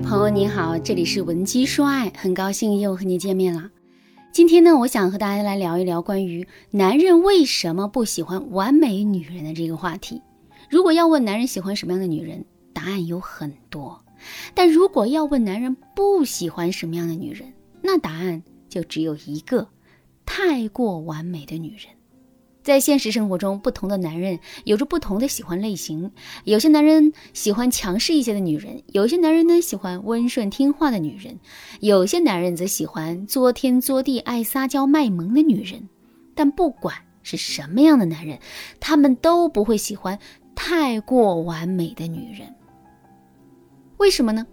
朋友你好，这里是文姬说爱，很高兴又和你见面了。今天呢，我想和大家来聊一聊关于男人为什么不喜欢完美女人的这个话题。如果要问男人喜欢什么样的女人，答案有很多；但如果要问男人不喜欢什么样的女人，那答案就只有一个：太过完美的女人。在现实生活中，不同的男人有着不同的喜欢类型。有些男人喜欢强势一些的女人，有些男人呢喜欢温顺听话的女人，有些男人则喜欢作天作地、爱撒娇卖萌的女人。但不管是什么样的男人，他们都不会喜欢太过完美的女人。为什么呢？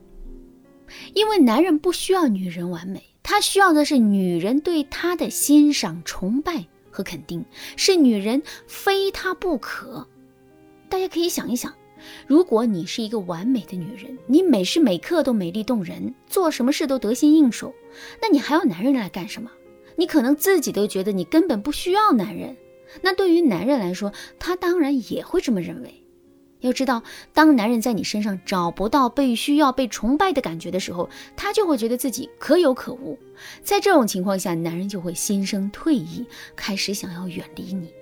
因为男人不需要女人完美，他需要的是女人对他的欣赏、崇拜。和肯定是女人非他不可。大家可以想一想，如果你是一个完美的女人，你每时每刻都美丽动人，做什么事都得心应手，那你还要男人来干什么？你可能自己都觉得你根本不需要男人。那对于男人来说，他当然也会这么认为。要知道，当男人在你身上找不到被需要、被崇拜的感觉的时候，他就会觉得自己可有可无。在这种情况下，男人就会心生退意，开始想要远离你。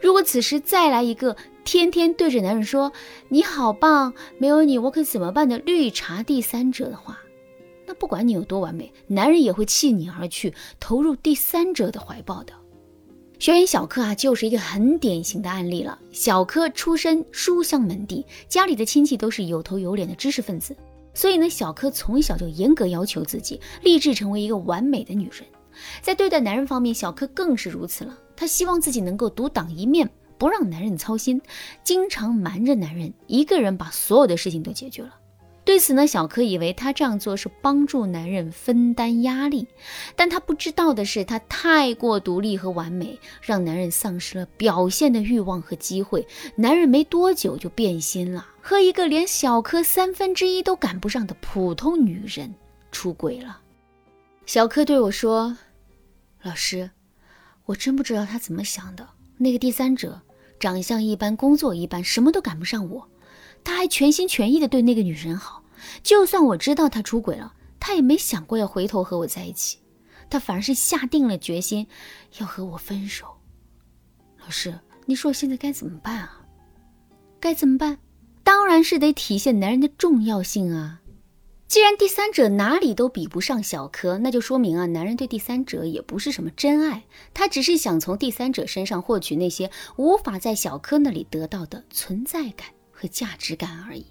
如果此时再来一个天天对着男人说“你好棒，没有你我可怎么办”的绿茶第三者的话，那不管你有多完美，男人也会弃你而去，投入第三者的怀抱的。学员小柯啊，就是一个很典型的案例了。小柯出身书香门第，家里的亲戚都是有头有脸的知识分子，所以呢，小柯从小就严格要求自己，立志成为一个完美的女人。在对待男人方面，小柯更是如此了。她希望自己能够独当一面，不让男人操心，经常瞒着男人，一个人把所有的事情都解决了。对此呢，小柯以为他这样做是帮助男人分担压力，但他不知道的是，他太过独立和完美，让男人丧失了表现的欲望和机会。男人没多久就变心了，和一个连小柯三分之一都赶不上的普通女人出轨了。小柯对我说：“老师，我真不知道他怎么想的。那个第三者长相一般，工作一般，什么都赶不上我。”他还全心全意的对那个女人好，就算我知道他出轨了，他也没想过要回头和我在一起，他反而是下定了决心要和我分手。老师，你说我现在该怎么办啊？该怎么办？当然是得体现男人的重要性啊！既然第三者哪里都比不上小柯，那就说明啊，男人对第三者也不是什么真爱，他只是想从第三者身上获取那些无法在小柯那里得到的存在感。和价值感而已。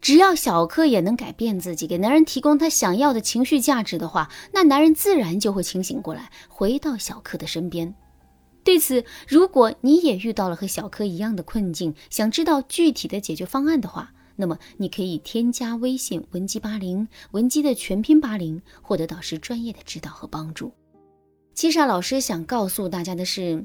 只要小柯也能改变自己，给男人提供他想要的情绪价值的话，那男人自然就会清醒过来，回到小柯的身边。对此，如果你也遇到了和小柯一样的困境，想知道具体的解决方案的话，那么你可以添加微信文姬八零，文姬的全拼八零，获得导师专业的指导和帮助。其实啊，老师想告诉大家的是，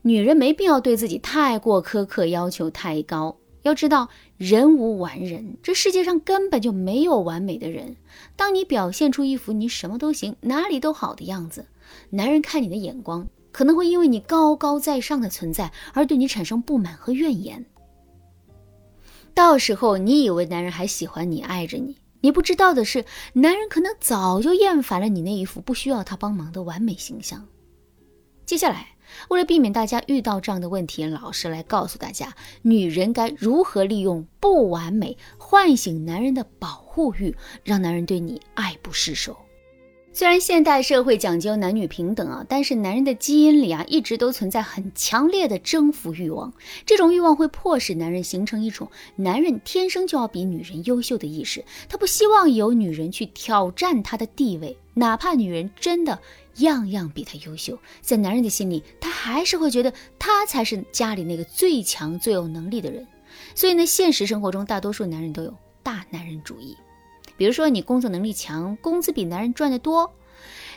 女人没必要对自己太过苛刻，要求太高。要知道，人无完人，这世界上根本就没有完美的人。当你表现出一副你什么都行、哪里都好的样子，男人看你的眼光可能会因为你高高在上的存在而对你产生不满和怨言。到时候，你以为男人还喜欢你、爱着你，你不知道的是，男人可能早就厌烦了你那一副不需要他帮忙的完美形象。接下来。为了避免大家遇到这样的问题，老师来告诉大家，女人该如何利用不完美唤醒男人的保护欲，让男人对你爱不释手。虽然现代社会讲究男女平等啊，但是男人的基因里啊，一直都存在很强烈的征服欲望。这种欲望会迫使男人形成一种男人天生就要比女人优秀的意识，他不希望有女人去挑战他的地位，哪怕女人真的。样样比他优秀，在男人的心里，他还是会觉得他才是家里那个最强、最有能力的人。所以呢，现实生活中大多数男人都有大男人主义。比如说，你工作能力强，工资比男人赚得多，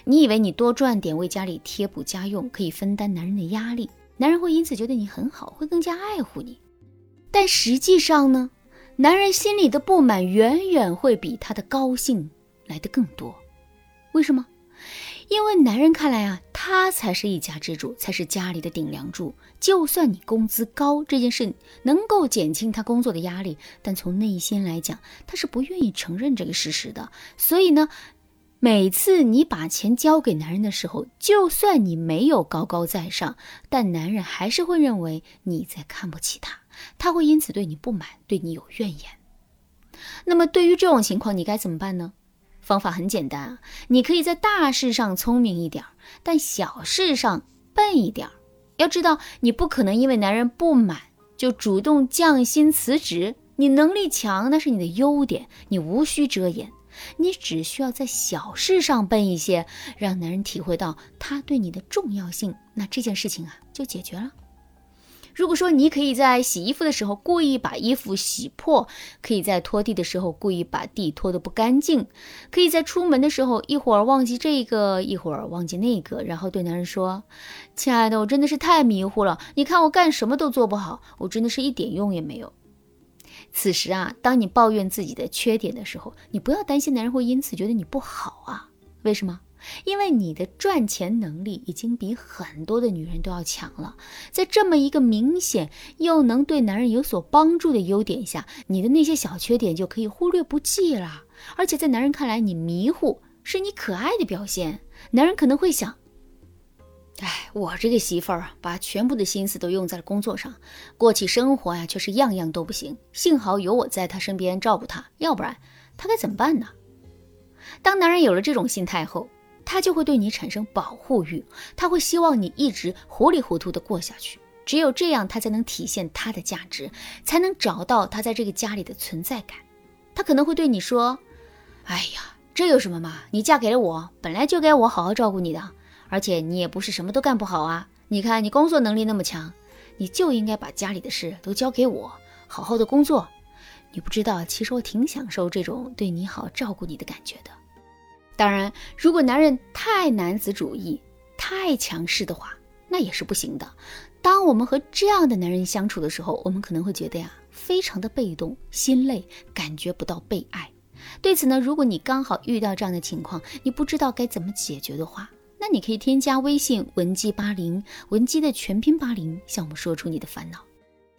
你以为你多赚点为家里贴补家用，可以分担男人的压力，男人会因此觉得你很好，会更加爱护你。但实际上呢，男人心里的不满远远会比他的高兴来的更多。为什么？因为男人看来啊，他才是一家之主，才是家里的顶梁柱。就算你工资高，这件事能够减轻他工作的压力，但从内心来讲，他是不愿意承认这个事实的。所以呢，每次你把钱交给男人的时候，就算你没有高高在上，但男人还是会认为你在看不起他，他会因此对你不满，对你有怨言。那么对于这种情况，你该怎么办呢？方法很简单啊，你可以在大事上聪明一点，但小事上笨一点。要知道，你不可能因为男人不满就主动降薪辞职。你能力强，那是你的优点，你无需遮掩。你只需要在小事上笨一些，让男人体会到他对你的重要性，那这件事情啊就解决了。如果说你可以在洗衣服的时候故意把衣服洗破，可以在拖地的时候故意把地拖得不干净，可以在出门的时候一会儿忘记这个一会儿忘记那个，然后对男人说：“亲爱的，我真的是太迷糊了，你看我干什么都做不好，我真的是一点用也没有。”此时啊，当你抱怨自己的缺点的时候，你不要担心男人会因此觉得你不好啊？为什么？因为你的赚钱能力已经比很多的女人都要强了，在这么一个明显又能对男人有所帮助的优点下，你的那些小缺点就可以忽略不计了。而且在男人看来，你迷糊是你可爱的表现。男人可能会想：哎，我这个媳妇儿啊，把全部的心思都用在了工作上，过起生活呀却是样样都不行。幸好有我在她身边照顾她，要不然她该怎么办呢？当男人有了这种心态后，他就会对你产生保护欲，他会希望你一直糊里糊涂的过下去。只有这样，他才能体现他的价值，才能找到他在这个家里的存在感。他可能会对你说：“哎呀，这有什么嘛？你嫁给了我，本来就该我好好照顾你的。而且你也不是什么都干不好啊。你看你工作能力那么强，你就应该把家里的事都交给我，好好的工作。你不知道，其实我挺享受这种对你好、照顾你的感觉的。”当然，如果男人太男子主义、太强势的话，那也是不行的。当我们和这样的男人相处的时候，我们可能会觉得呀，非常的被动、心累，感觉不到被爱。对此呢，如果你刚好遇到这样的情况，你不知道该怎么解决的话，那你可以添加微信文姬八零，文姬的全拼八零，向我们说出你的烦恼。